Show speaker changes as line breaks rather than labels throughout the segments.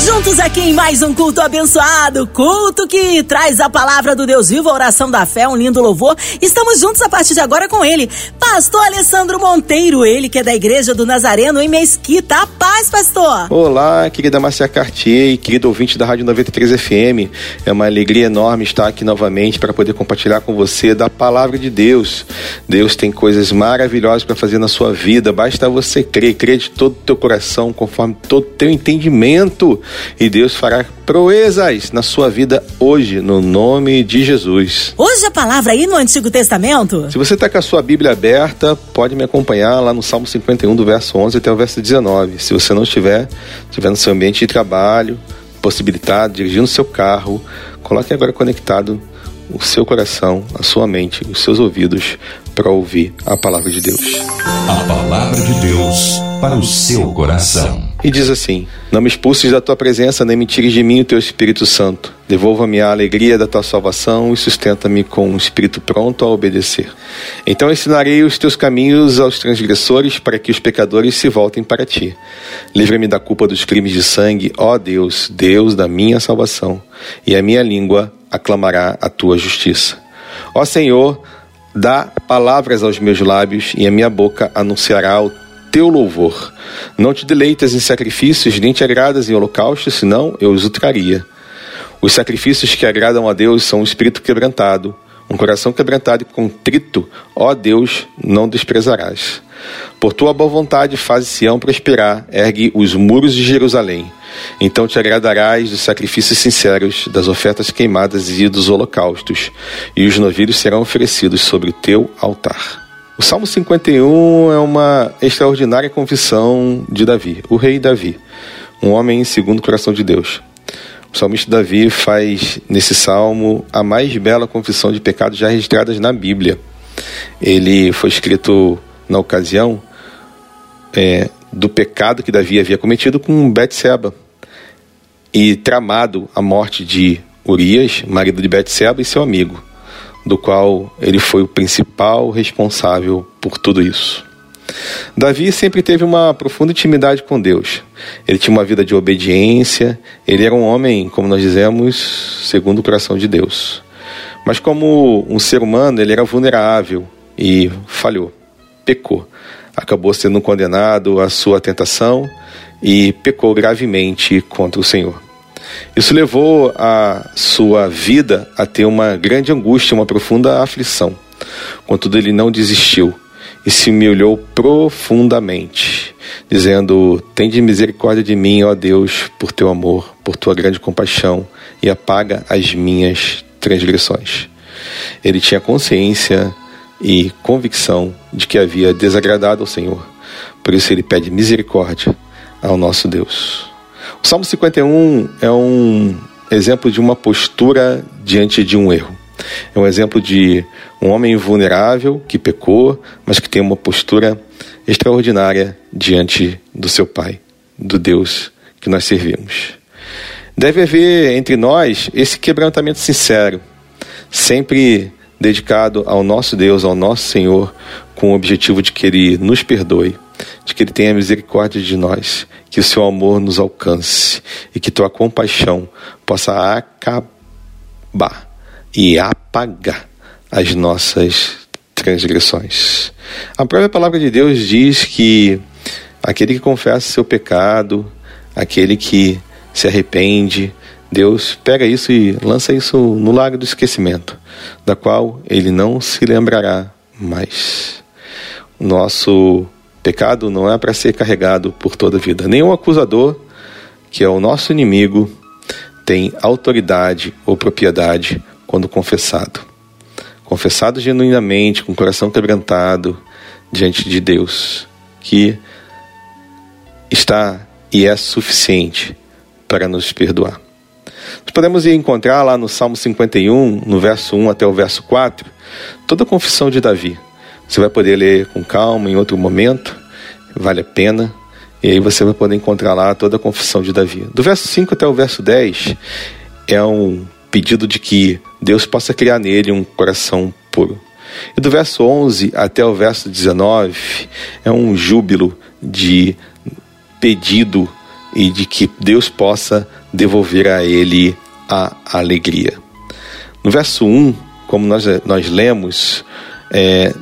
Juntos aqui em mais um culto abençoado, culto que traz a palavra do Deus vivo, a oração da fé, um lindo louvor. Estamos juntos a partir de agora com ele, Pastor Alessandro Monteiro, ele que é da Igreja do Nazareno em Mesquita. A paz, pastor!
Olá, querida Márcia Cartier e querido ouvinte da Rádio 93 FM. É uma alegria enorme estar aqui novamente para poder compartilhar com você da palavra de Deus. Deus tem coisas maravilhosas para fazer na sua vida, basta você crer, crer de todo o teu coração, conforme todo o teu entendimento e Deus fará proezas na sua vida hoje, no nome de Jesus.
Hoje a palavra aí no Antigo Testamento?
Se você está com a sua Bíblia aberta, pode me acompanhar lá no Salmo 51, do verso 11 até o verso 19. Se você não estiver, estiver no seu ambiente de trabalho, possibilitado, dirigindo seu carro, coloque agora conectado o seu coração, a sua mente, os seus ouvidos para ouvir a palavra de Deus.
A palavra de Deus para o seu coração.
E diz assim: Não me expulses da tua presença, nem me tires de mim o teu Espírito Santo. Devolva-me a alegria da tua salvação e sustenta-me com um espírito pronto a obedecer. Então ensinarei os teus caminhos aos transgressores, para que os pecadores se voltem para ti. Livra-me da culpa dos crimes de sangue, ó Deus, Deus da minha salvação, e a minha língua aclamará a tua justiça. Ó Senhor, dá palavras aos meus lábios, e a minha boca anunciará o teu louvor. Não te deleitas em sacrifícios, nem te agradas em holocaustos, senão eu os traria. Os sacrifícios que agradam a Deus são um espírito quebrantado, um coração quebrantado e contrito, ó Deus, não desprezarás. Por tua boa vontade faz Sião prosperar, ergue os muros de Jerusalém. Então te agradarás dos sacrifícios sinceros, das ofertas queimadas e dos holocaustos, e os novilhos serão oferecidos sobre o teu altar. O Salmo 51 é uma extraordinária confissão de Davi, o rei Davi, um homem segundo o coração de Deus. O salmista Davi faz nesse salmo a mais bela confissão de pecados já registradas na Bíblia. Ele foi escrito na ocasião é, do pecado que Davi havia cometido com Betseba e tramado a morte de Urias, marido de Betseba, e seu amigo do qual ele foi o principal responsável por tudo isso. Davi sempre teve uma profunda intimidade com Deus. Ele tinha uma vida de obediência, ele era um homem, como nós dizemos, segundo o coração de Deus. Mas como um ser humano, ele era vulnerável e falhou, pecou. Acabou sendo condenado à sua tentação e pecou gravemente contra o Senhor. Isso levou a sua vida a ter uma grande angústia, uma profunda aflição. Contudo, ele não desistiu e se humilhou profundamente, dizendo: Tende misericórdia de mim, ó Deus, por teu amor, por tua grande compaixão, e apaga as minhas transgressões. Ele tinha consciência e convicção de que havia desagradado ao Senhor. Por isso ele pede misericórdia ao nosso Deus. O Salmo 51 é um exemplo de uma postura diante de um erro. É um exemplo de um homem vulnerável que pecou, mas que tem uma postura extraordinária diante do seu Pai, do Deus que nós servimos. Deve haver entre nós esse quebrantamento sincero, sempre dedicado ao nosso Deus, ao nosso Senhor, com o objetivo de que Ele nos perdoe, de que Ele tenha misericórdia de nós que o seu amor nos alcance e que tua compaixão possa acabar e apagar as nossas transgressões. A própria palavra de Deus diz que aquele que confessa seu pecado, aquele que se arrepende, Deus pega isso e lança isso no lago do esquecimento, da qual ele não se lembrará mais. Nosso Pecado não é para ser carregado por toda a vida. Nenhum acusador, que é o nosso inimigo, tem autoridade ou propriedade quando confessado. Confessado genuinamente, com o coração quebrantado diante de Deus, que está e é suficiente para nos perdoar. Nós podemos encontrar lá no Salmo 51, no verso 1 até o verso 4, toda a confissão de Davi. Você vai poder ler com calma em outro momento, vale a pena. E aí você vai poder encontrar lá toda a confissão de Davi. Do verso 5 até o verso 10 é um pedido de que Deus possa criar nele um coração puro. E do verso 11 até o verso 19 é um júbilo de pedido e de que Deus possa devolver a ele a alegria. No verso 1, como nós, nós lemos, é,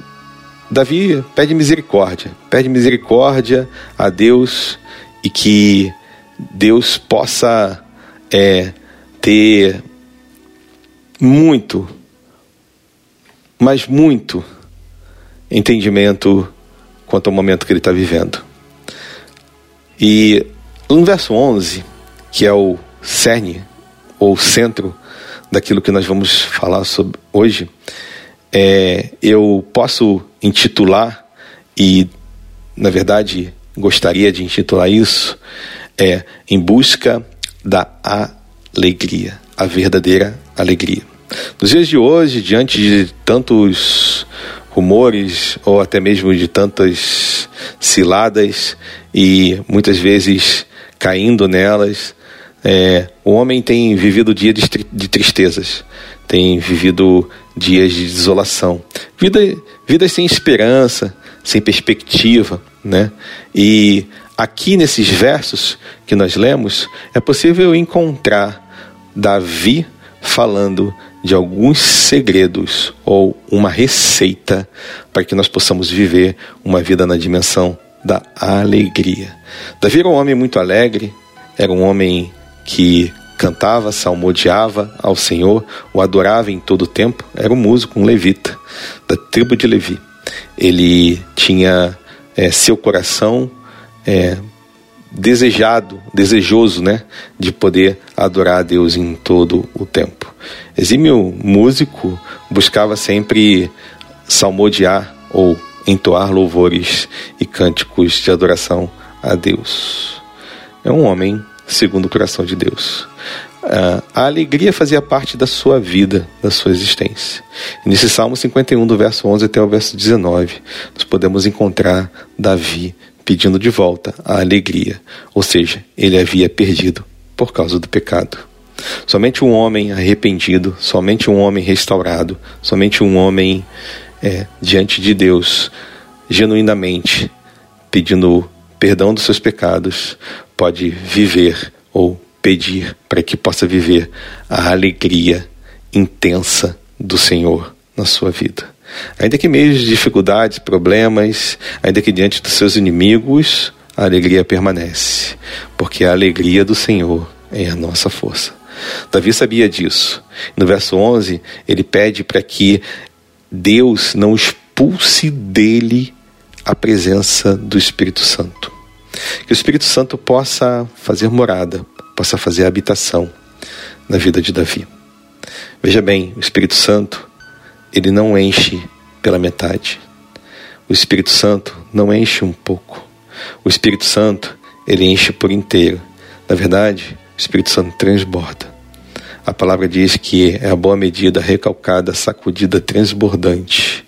Davi pede misericórdia, pede misericórdia a Deus e que Deus possa é, ter muito, mas muito entendimento quanto ao momento que ele está vivendo. E no verso 11, que é o cerne ou centro daquilo que nós vamos falar sobre hoje, é, eu posso intitular, e na verdade gostaria de intitular isso, é Em Busca da Alegria, a verdadeira alegria. Nos dias de hoje, diante de tantos rumores ou até mesmo de tantas ciladas e muitas vezes caindo nelas, é, o homem tem vivido dias de tristezas, tem vivido dias de desolação, vida, vidas sem esperança, sem perspectiva, né? E aqui nesses versos que nós lemos é possível encontrar Davi falando de alguns segredos ou uma receita para que nós possamos viver uma vida na dimensão da alegria. Davi era um homem muito alegre, era um homem que cantava, salmodiava ao Senhor, o adorava em todo o tempo, era um músico, um levita, da tribo de Levi. Ele tinha é, seu coração é, desejado, desejoso, né, de poder adorar a Deus em todo o tempo. Exímio músico buscava sempre salmodiar ou entoar louvores e cânticos de adoração a Deus. É um homem segundo o coração de Deus. Uh, a alegria fazia parte da sua vida, da sua existência. E nesse Salmo 51, do verso 11 até o verso 19, nós podemos encontrar Davi pedindo de volta a alegria, ou seja, ele havia perdido por causa do pecado. Somente um homem arrependido, somente um homem restaurado, somente um homem é, diante de Deus, genuinamente pedindo perdão dos seus pecados, pode viver ou pedir para que possa viver a alegria intensa do Senhor na sua vida. Ainda que meio de dificuldades, problemas, ainda que diante dos seus inimigos, a alegria permanece, porque a alegria do Senhor é a nossa força. Davi sabia disso. No verso 11, ele pede para que Deus não expulse dele a presença do Espírito Santo. Que o Espírito Santo possa fazer morada, possa fazer habitação na vida de Davi. Veja bem, o Espírito Santo, ele não enche pela metade. O Espírito Santo não enche um pouco. O Espírito Santo, ele enche por inteiro. Na verdade, o Espírito Santo transborda. A palavra diz que é a boa medida, recalcada, sacudida, transbordante.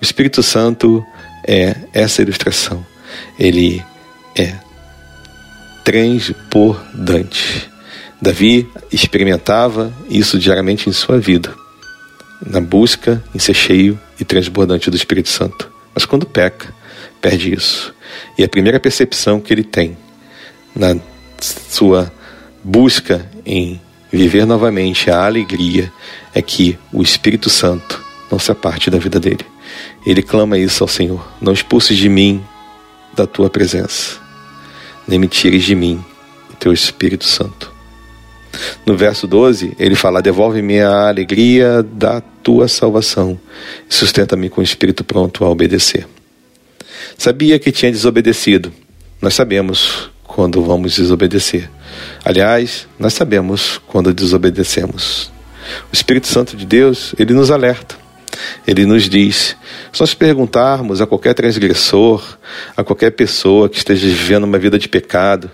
O Espírito Santo é essa ilustração. Ele é transbordante. Davi experimentava isso diariamente em sua vida, na busca em ser cheio e transbordante do Espírito Santo. Mas quando peca, perde isso. E a primeira percepção que ele tem na sua busca em viver novamente a alegria é que o Espírito Santo não se aparte da vida dele. Ele clama isso ao Senhor: Não expulses de mim da tua presença nem me tires de mim o teu Espírito Santo. No verso 12, ele fala: Devolve-me a alegria da tua salvação e sustenta-me com o espírito pronto a obedecer. Sabia que tinha desobedecido. Nós sabemos quando vamos desobedecer. Aliás, nós sabemos quando desobedecemos. O Espírito Santo de Deus, ele nos alerta. Ele nos diz: se nós perguntarmos a qualquer transgressor, a qualquer pessoa que esteja vivendo uma vida de pecado,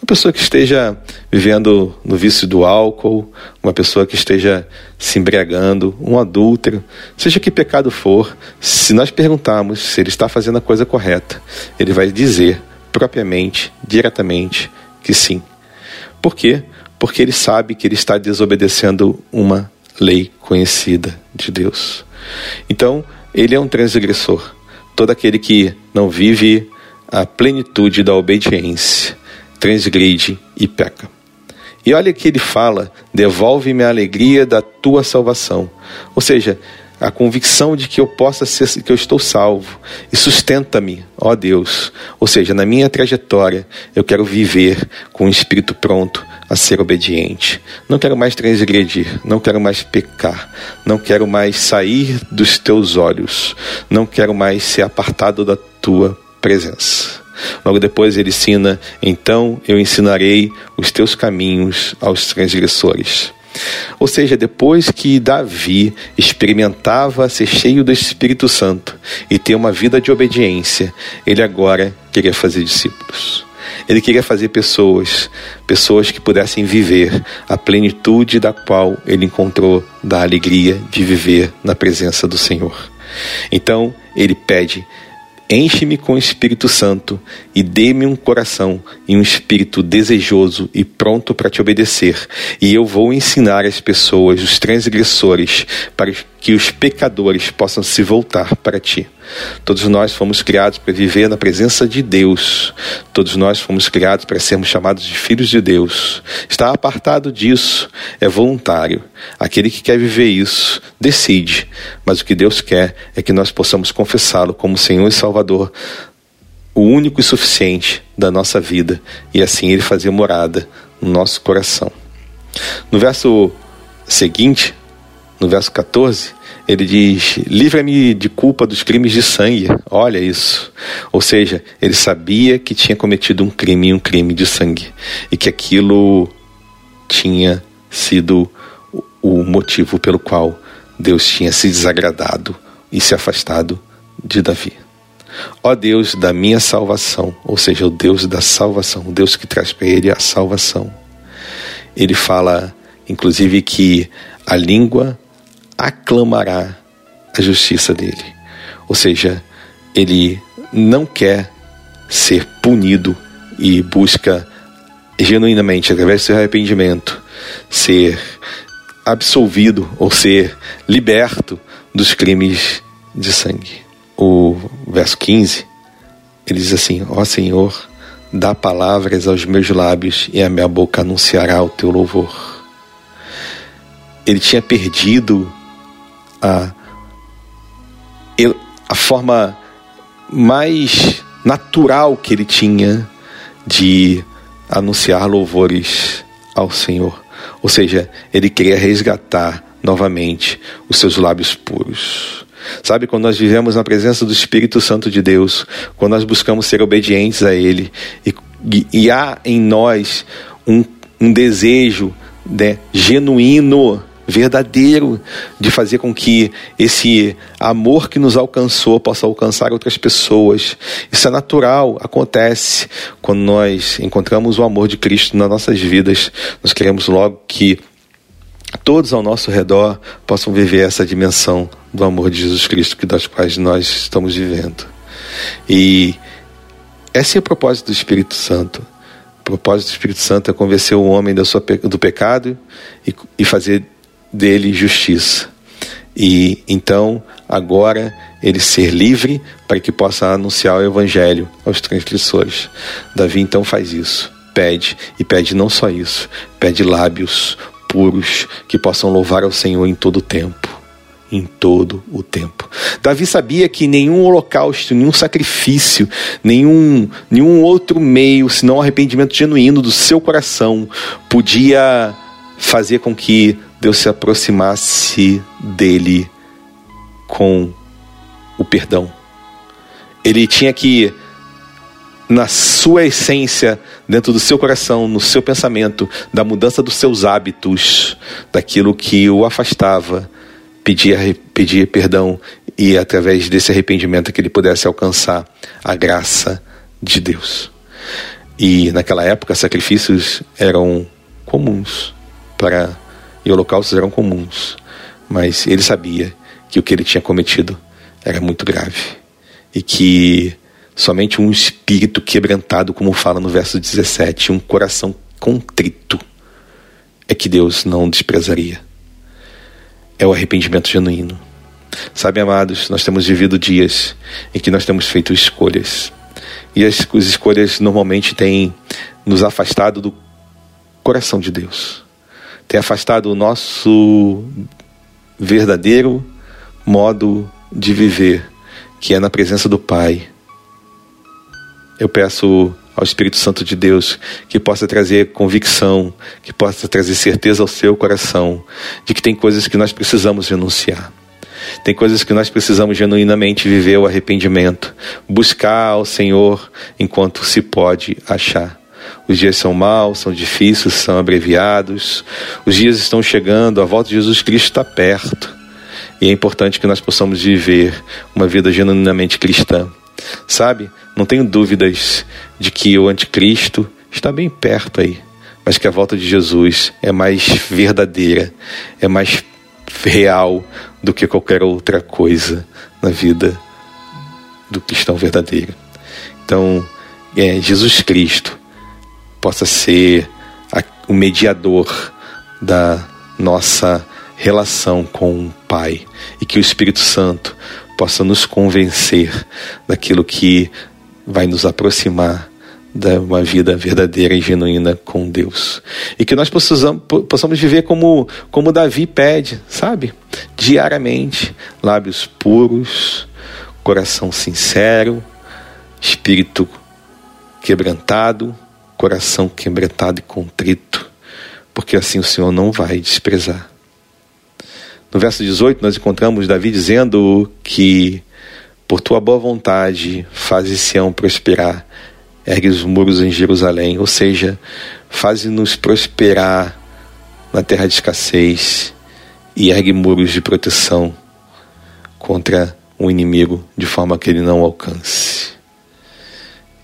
uma pessoa que esteja vivendo no vício do álcool, uma pessoa que esteja se embriagando, um adúltero, seja que pecado for, se nós perguntarmos se ele está fazendo a coisa correta, ele vai dizer propriamente, diretamente, que sim. Por quê? porque ele sabe que ele está desobedecendo uma lei conhecida de Deus. Então, ele é um transgressor. Todo aquele que não vive a plenitude da obediência transgride e peca. E olha que ele fala: devolve-me a alegria da tua salvação. Ou seja, a convicção de que eu possa ser, que eu estou salvo e sustenta-me, ó Deus. Ou seja, na minha trajetória, eu quero viver com o espírito pronto a ser obediente. Não quero mais transgredir, não quero mais pecar, não quero mais sair dos teus olhos, não quero mais ser apartado da tua presença. Logo depois ele ensina: Então eu ensinarei os teus caminhos aos transgressores. Ou seja, depois que Davi experimentava ser cheio do Espírito Santo e ter uma vida de obediência, ele agora queria fazer discípulos. Ele queria fazer pessoas, pessoas que pudessem viver a plenitude da qual ele encontrou da alegria de viver na presença do Senhor. Então, ele pede Enche-me com o Espírito Santo e dê-me um coração e um espírito desejoso e pronto para te obedecer. E eu vou ensinar as pessoas, os transgressores, para que os pecadores possam se voltar para ti. Todos nós fomos criados para viver na presença de Deus. Todos nós fomos criados para sermos chamados de filhos de Deus. Estar apartado disso é voluntário. Aquele que quer viver isso decide, mas o que Deus quer é que nós possamos confessá-lo como Senhor e Salvador, o único e suficiente da nossa vida, e assim ele fazer morada no nosso coração. No verso seguinte, no verso 14, ele diz: Livra-me de culpa dos crimes de sangue. Olha isso. Ou seja, ele sabia que tinha cometido um crime, um crime de sangue, e que aquilo tinha sido o motivo pelo qual Deus tinha se desagradado e se afastado de Davi. Ó Deus da minha salvação, ou seja, o Deus da salvação, o Deus que traz para ele a salvação. Ele fala, inclusive, que a língua aclamará a justiça dele. Ou seja, ele não quer ser punido e busca genuinamente, através do seu arrependimento, ser absolvido ou ser liberto dos crimes de sangue. O verso 15, ele diz assim: Ó Senhor, dá palavras aos meus lábios e a minha boca anunciará o teu louvor. Ele tinha perdido a, a forma mais natural que ele tinha de anunciar louvores ao Senhor. Ou seja, ele queria resgatar novamente os seus lábios puros. Sabe, quando nós vivemos na presença do Espírito Santo de Deus, quando nós buscamos ser obedientes a Ele, e, e, e há em nós um, um desejo né, genuíno verdadeiro de fazer com que esse amor que nos alcançou possa alcançar outras pessoas. Isso é natural, acontece quando nós encontramos o amor de Cristo nas nossas vidas. Nós queremos logo que todos ao nosso redor possam viver essa dimensão do amor de Jesus Cristo que das quais nós estamos vivendo. E esse é o propósito do Espírito Santo. O propósito do Espírito Santo é convencer o homem do, sua, do pecado e, e fazer dele justiça. E então, agora, ele ser livre para que possa anunciar o evangelho aos transgressores. Davi então faz isso. Pede, e pede não só isso, pede lábios puros que possam louvar ao Senhor em todo o tempo. Em todo o tempo. Davi sabia que nenhum holocausto, nenhum sacrifício, nenhum, nenhum outro meio, senão o arrependimento genuíno do seu coração, podia fazer com que Deus se aproximasse dele com o perdão. Ele tinha que, na sua essência, dentro do seu coração, no seu pensamento, da mudança dos seus hábitos, daquilo que o afastava, pedir, pedir perdão e, através desse arrependimento, que ele pudesse alcançar a graça de Deus. E naquela época, sacrifícios eram comuns para e holocaustos eram comuns, mas ele sabia que o que ele tinha cometido era muito grave e que somente um espírito quebrantado, como fala no verso 17, um coração contrito, é que Deus não desprezaria. É o arrependimento genuíno. Sabe, amados, nós temos vivido dias em que nós temos feito escolhas. E as, as escolhas normalmente têm nos afastado do coração de Deus. Tem afastado o nosso verdadeiro modo de viver, que é na presença do Pai. Eu peço ao Espírito Santo de Deus que possa trazer convicção, que possa trazer certeza ao seu coração de que tem coisas que nós precisamos renunciar. Tem coisas que nós precisamos genuinamente viver o arrependimento, buscar ao Senhor enquanto se pode achar. Os dias são maus, são difíceis, são abreviados. Os dias estão chegando, a volta de Jesus Cristo está perto. E é importante que nós possamos viver uma vida genuinamente cristã. Sabe? Não tenho dúvidas de que o anticristo está bem perto aí, mas que a volta de Jesus é mais verdadeira, é mais real do que qualquer outra coisa na vida do cristão verdadeiro. Então, é, Jesus Cristo possa ser a, o mediador da nossa relação com o Pai e que o Espírito Santo possa nos convencer daquilo que vai nos aproximar de uma vida verdadeira e genuína com Deus. E que nós possamos, possamos viver como, como Davi pede, sabe? Diariamente. Lábios puros, coração sincero, espírito quebrantado, coração quebrantado e contrito, porque assim o Senhor não vai desprezar. No verso 18, nós encontramos Davi dizendo que por tua boa vontade fazes Sião prosperar ergue os muros em Jerusalém, ou seja, faze-nos prosperar na terra de escassez e ergue muros de proteção contra o inimigo de forma que ele não alcance.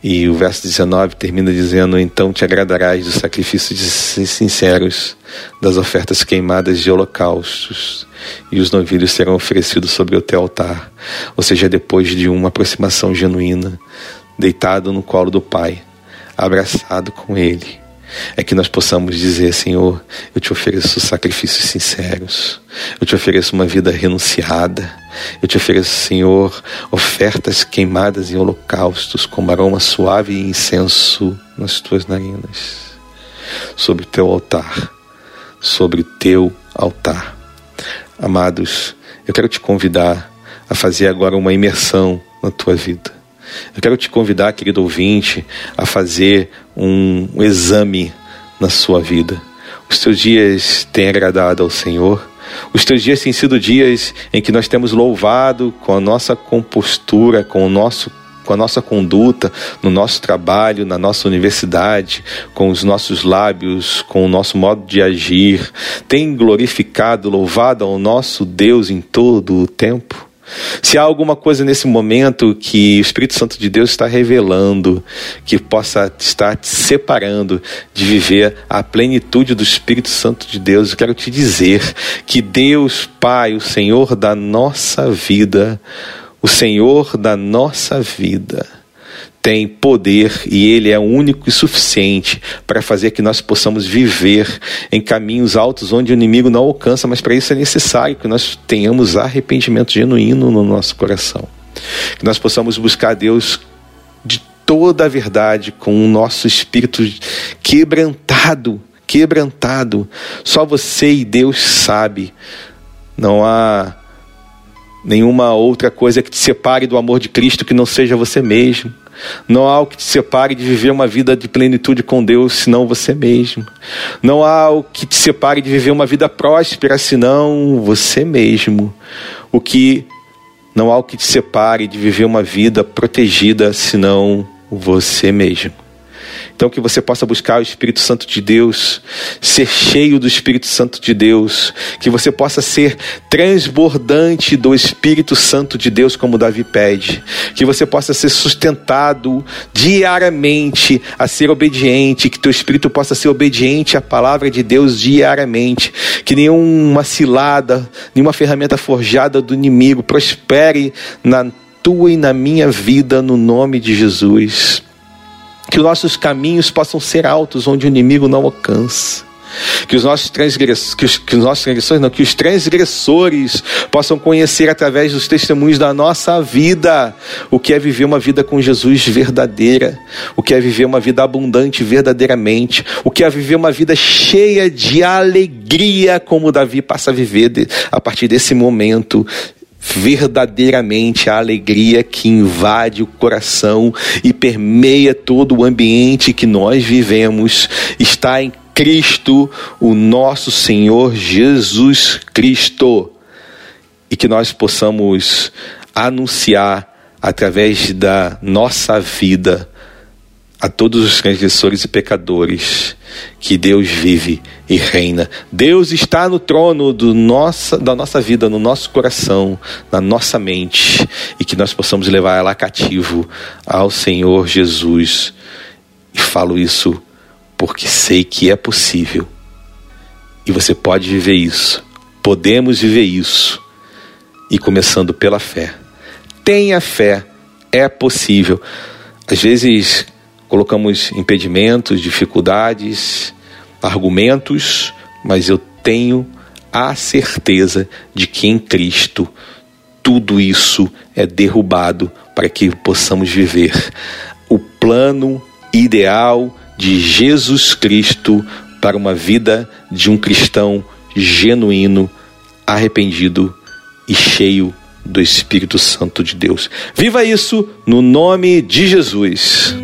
E o verso 19 termina dizendo: Então te agradarás dos sacrifícios sinceros, das ofertas queimadas de holocaustos, e os novilhos serão oferecidos sobre o teu altar. Ou seja, depois de uma aproximação genuína deitado no colo do Pai, abraçado com Ele, é que nós possamos dizer: Senhor, eu te ofereço sacrifícios sinceros, eu te ofereço uma vida renunciada, eu te ofereço, Senhor, ofertas queimadas em holocaustos, como aroma suave e incenso nas tuas narinas, sobre o teu altar, sobre o teu altar. Amados, eu quero te convidar a fazer agora uma imersão na tua vida. Eu quero te convidar, querido ouvinte, a fazer um, exame na sua vida. Os teus dias têm agradado ao Senhor? Os teus dias têm sido dias em que nós temos louvado com a nossa compostura, com o nosso com a nossa conduta, no nosso trabalho, na nossa universidade, com os nossos lábios, com o nosso modo de agir, tem glorificado, louvado ao nosso Deus em todo o tempo? Se há alguma coisa nesse momento que o Espírito Santo de Deus está revelando, que possa estar te separando de viver a plenitude do Espírito Santo de Deus, eu quero te dizer que Deus Pai, o Senhor da nossa vida, o Senhor da nossa vida, tem poder e ele é único e suficiente para fazer que nós possamos viver em caminhos altos onde o inimigo não alcança, mas para isso é necessário que nós tenhamos arrependimento genuíno no nosso coração. Que nós possamos buscar Deus de toda a verdade com o nosso espírito quebrantado, quebrantado. Só você e Deus sabe. Não há nenhuma outra coisa que te separe do amor de Cristo que não seja você mesmo. Não há algo que te separe de viver uma vida de plenitude com Deus, senão você mesmo. Não há algo que te separe de viver uma vida próspera, senão você mesmo. O que não há algo que te separe de viver uma vida protegida, senão você mesmo. Então, que você possa buscar o Espírito Santo de Deus, ser cheio do Espírito Santo de Deus, que você possa ser transbordante do Espírito Santo de Deus, como Davi pede, que você possa ser sustentado diariamente a ser obediente, que teu Espírito possa ser obediente à palavra de Deus diariamente, que nenhuma cilada, nenhuma ferramenta forjada do inimigo prospere na tua e na minha vida, no nome de Jesus que os nossos caminhos possam ser altos onde o inimigo não alcança. Que os nossos transgressores, que os, que os nossos transgressores, não, que os transgressores possam conhecer através dos testemunhos da nossa vida o que é viver uma vida com Jesus verdadeira, o que é viver uma vida abundante verdadeiramente, o que é viver uma vida cheia de alegria, como Davi passa a viver de, a partir desse momento verdadeiramente a alegria que invade o coração e permeia todo o ambiente que nós vivemos está em Cristo, o nosso Senhor Jesus Cristo. E que nós possamos anunciar através da nossa vida a todos os transgressores e pecadores que Deus vive e reina. Deus está no trono do nossa, da nossa vida, no nosso coração, na nossa mente, e que nós possamos levar ela cativo ao Senhor Jesus. E falo isso porque sei que é possível. E você pode viver isso. Podemos viver isso. E começando pela fé. Tenha fé, é possível. Às vezes colocamos impedimentos, dificuldades, argumentos, mas eu tenho a certeza de que em Cristo tudo isso é derrubado para que possamos viver o plano ideal de Jesus Cristo para uma vida de um cristão genuíno, arrependido e cheio do Espírito Santo de Deus. Viva isso no nome de Jesus.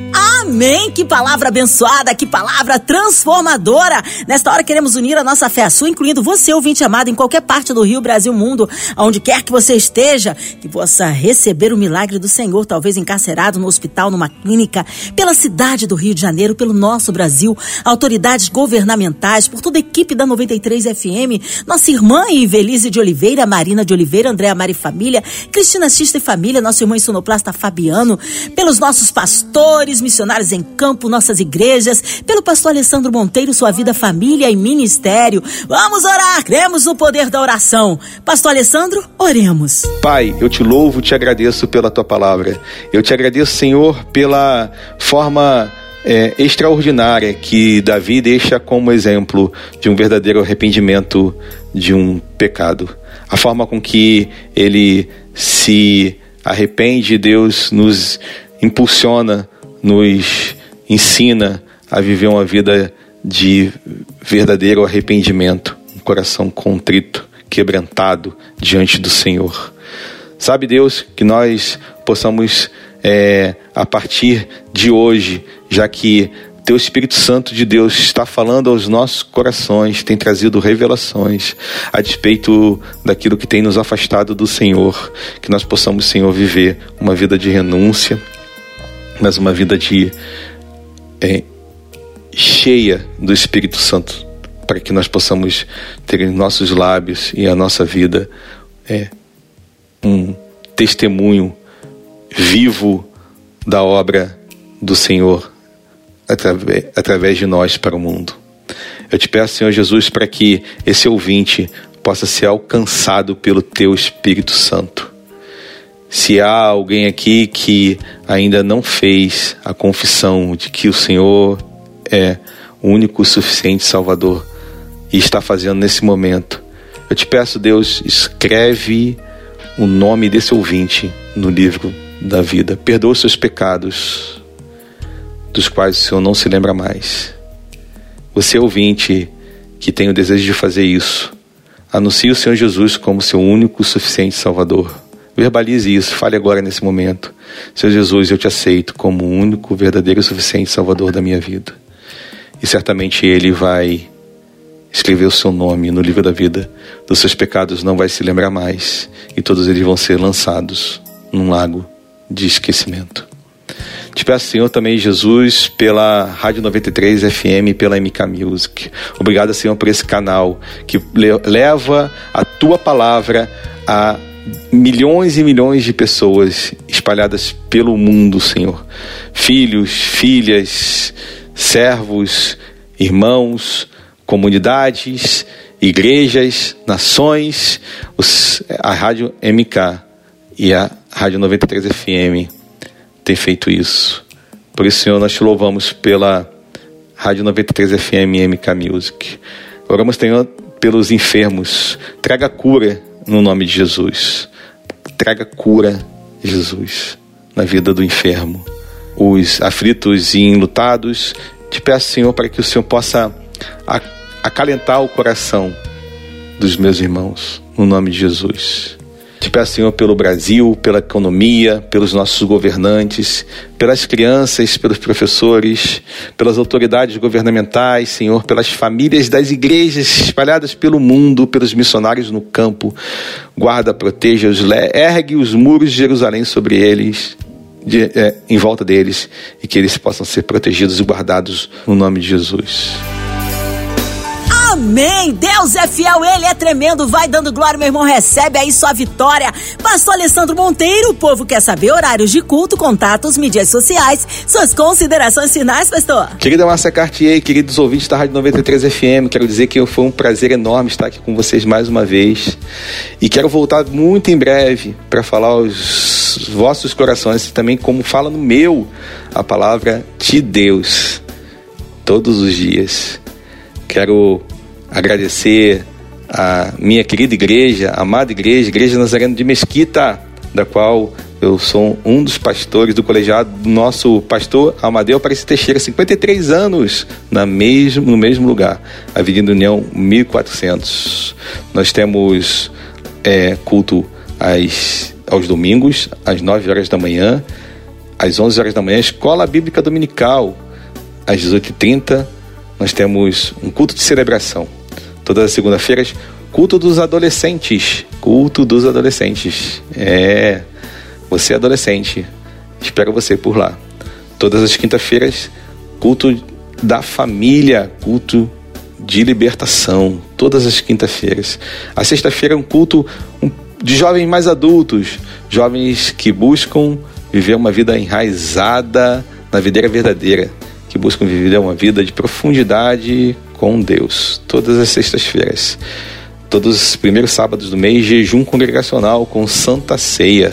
Amém! Que palavra abençoada, que palavra transformadora! Nesta hora queremos unir a nossa fé à sua, incluindo você, ouvinte amado, em qualquer parte do Rio, Brasil, mundo, aonde quer que você esteja, que possa receber o milagre do Senhor, talvez encarcerado no hospital, numa clínica, pela cidade do Rio de Janeiro, pelo nosso Brasil, autoridades governamentais, por toda a equipe da 93 FM, nossa irmã Ivelise de Oliveira, Marina de Oliveira, Andréa Mari Família, Cristina Xista e Família, nosso irmão sonoplasta Fabiano, pelos nossos pastores, missionários, em campo, nossas igrejas, pelo pastor Alessandro Monteiro, sua vida, família e ministério. Vamos orar, cremos no poder da oração. Pastor Alessandro, oremos.
Pai, eu te louvo, te agradeço pela tua palavra. Eu te agradeço, Senhor, pela forma é, extraordinária que Davi deixa como exemplo de um verdadeiro arrependimento de um pecado. A forma com que ele se arrepende, Deus nos impulsiona nos ensina a viver uma vida de verdadeiro arrependimento, um coração contrito, quebrantado diante do Senhor. Sabe, Deus, que nós possamos, é, a partir de hoje, já que Teu Espírito Santo de Deus está falando aos nossos corações, tem trazido revelações a despeito daquilo que tem nos afastado do Senhor, que nós possamos, Senhor, viver uma vida de renúncia, mas uma vida de é, cheia do Espírito Santo, para que nós possamos ter em nossos lábios e a nossa vida é, um testemunho vivo da obra do Senhor através, através de nós para o mundo. Eu te peço, Senhor Jesus, para que esse ouvinte possa ser alcançado pelo Teu Espírito Santo se há alguém aqui que ainda não fez a confissão de que o Senhor é o único suficiente Salvador e está fazendo nesse momento, eu te peço, Deus, escreve o nome desse ouvinte no livro da vida. Perdoa os seus pecados, dos quais o Senhor não se lembra mais. Você, ouvinte, que tem o desejo de fazer isso, anuncie o Senhor Jesus como seu único suficiente Salvador Verbalize isso, fale agora nesse momento. Senhor Jesus, eu te aceito como o único, verdadeiro e suficiente Salvador da minha vida. E certamente Ele vai escrever o seu nome no livro da vida. Dos seus pecados não vai se lembrar mais. E todos eles vão ser lançados num lago de esquecimento. Te peço, Senhor, também, Jesus, pela Rádio 93 FM e pela MK Music. Obrigado, Senhor, por esse canal que leva a tua palavra a milhões e milhões de pessoas espalhadas pelo mundo, Senhor. Filhos, filhas, servos, irmãos, comunidades, igrejas, nações, os, a Rádio MK e a Rádio 93 FM têm feito isso. Por isso, Senhor, nós te louvamos pela Rádio 93 FM MK Music. Oramos, Senhor, pelos enfermos. Traga cura no nome de Jesus. Traga cura, Jesus, na vida do enfermo. Os aflitos e enlutados, te peço, Senhor, para que o Senhor possa acalentar o coração dos meus irmãos, no nome de Jesus. Te peço, Senhor, pelo Brasil, pela economia, pelos nossos governantes, pelas crianças, pelos professores, pelas autoridades governamentais, Senhor, pelas famílias das igrejas espalhadas pelo mundo, pelos missionários no campo. Guarda, proteja-os, ergue os muros de Jerusalém sobre eles. De, é, em volta deles e que eles possam ser protegidos e guardados no nome de Jesus.
Amém! Deus é fiel, Ele é tremendo. Vai dando glória, meu irmão. Recebe aí sua vitória. Pastor Alessandro Monteiro, o povo quer saber horários de culto, contatos, mídias sociais, suas considerações finais, pastor.
Querida Márcia Cartier, queridos ouvintes da Rádio 93 FM, quero dizer que foi um prazer enorme estar aqui com vocês mais uma vez. E quero voltar muito em breve para falar aos vossos corações e também como fala no meu a palavra de Deus todos os dias. Quero agradecer a minha querida igreja, amada igreja, Igreja Nazareno de Mesquita, da qual eu sou um dos pastores do colegiado do nosso pastor Amadeu Aparecido Teixeira, 53 anos na mesmo, no mesmo lugar, Avenida União 1400. Nós temos é, culto às, aos domingos, às 9 horas da manhã, às 11 horas da manhã, Escola Bíblica Dominical, às 18h30, nós temos um culto de celebração todas as segundas-feiras, culto dos adolescentes. Culto dos adolescentes. É, você é adolescente. Espero você por lá. Todas as quintas-feiras, culto da família, culto de libertação. Todas as quintas-feiras. A sexta-feira é um culto de jovens mais adultos, jovens que buscam viver uma vida enraizada na videira verdadeira, que buscam viver uma vida de profundidade com Deus, todas as sextas-feiras. Todos os primeiros sábados do mês, jejum congregacional com Santa Ceia.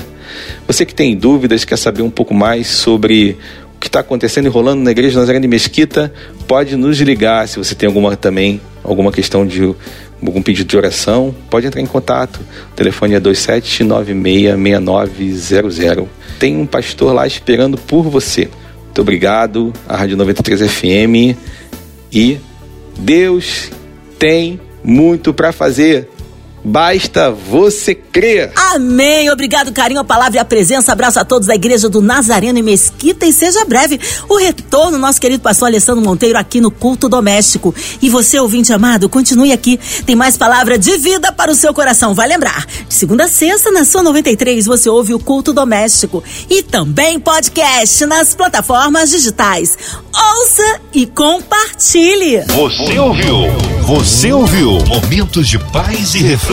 Você que tem dúvidas, quer saber um pouco mais sobre o que está acontecendo e rolando na Igreja Nazaré de Mesquita, pode nos ligar. Se você tem alguma também, alguma questão de algum pedido de oração, pode entrar em contato. O telefone é 27966900. Tem um pastor lá esperando por você. Muito obrigado, a Rádio 93 FM e Deus tem muito para fazer. Basta você crer.
Amém. Obrigado, carinho, a palavra e a presença. Abraço a todos da Igreja do Nazareno em Mesquita e seja breve o retorno, nosso querido pastor Alessandro Monteiro, aqui no Culto Doméstico. E você, ouvinte amado, continue aqui. Tem mais palavra de vida para o seu coração. Vai lembrar, de segunda a sexta, na sua 93, você ouve o Culto Doméstico. E também podcast nas plataformas digitais. Ouça e compartilhe.
Você ouviu? Você ouviu? Momentos de paz e reflexão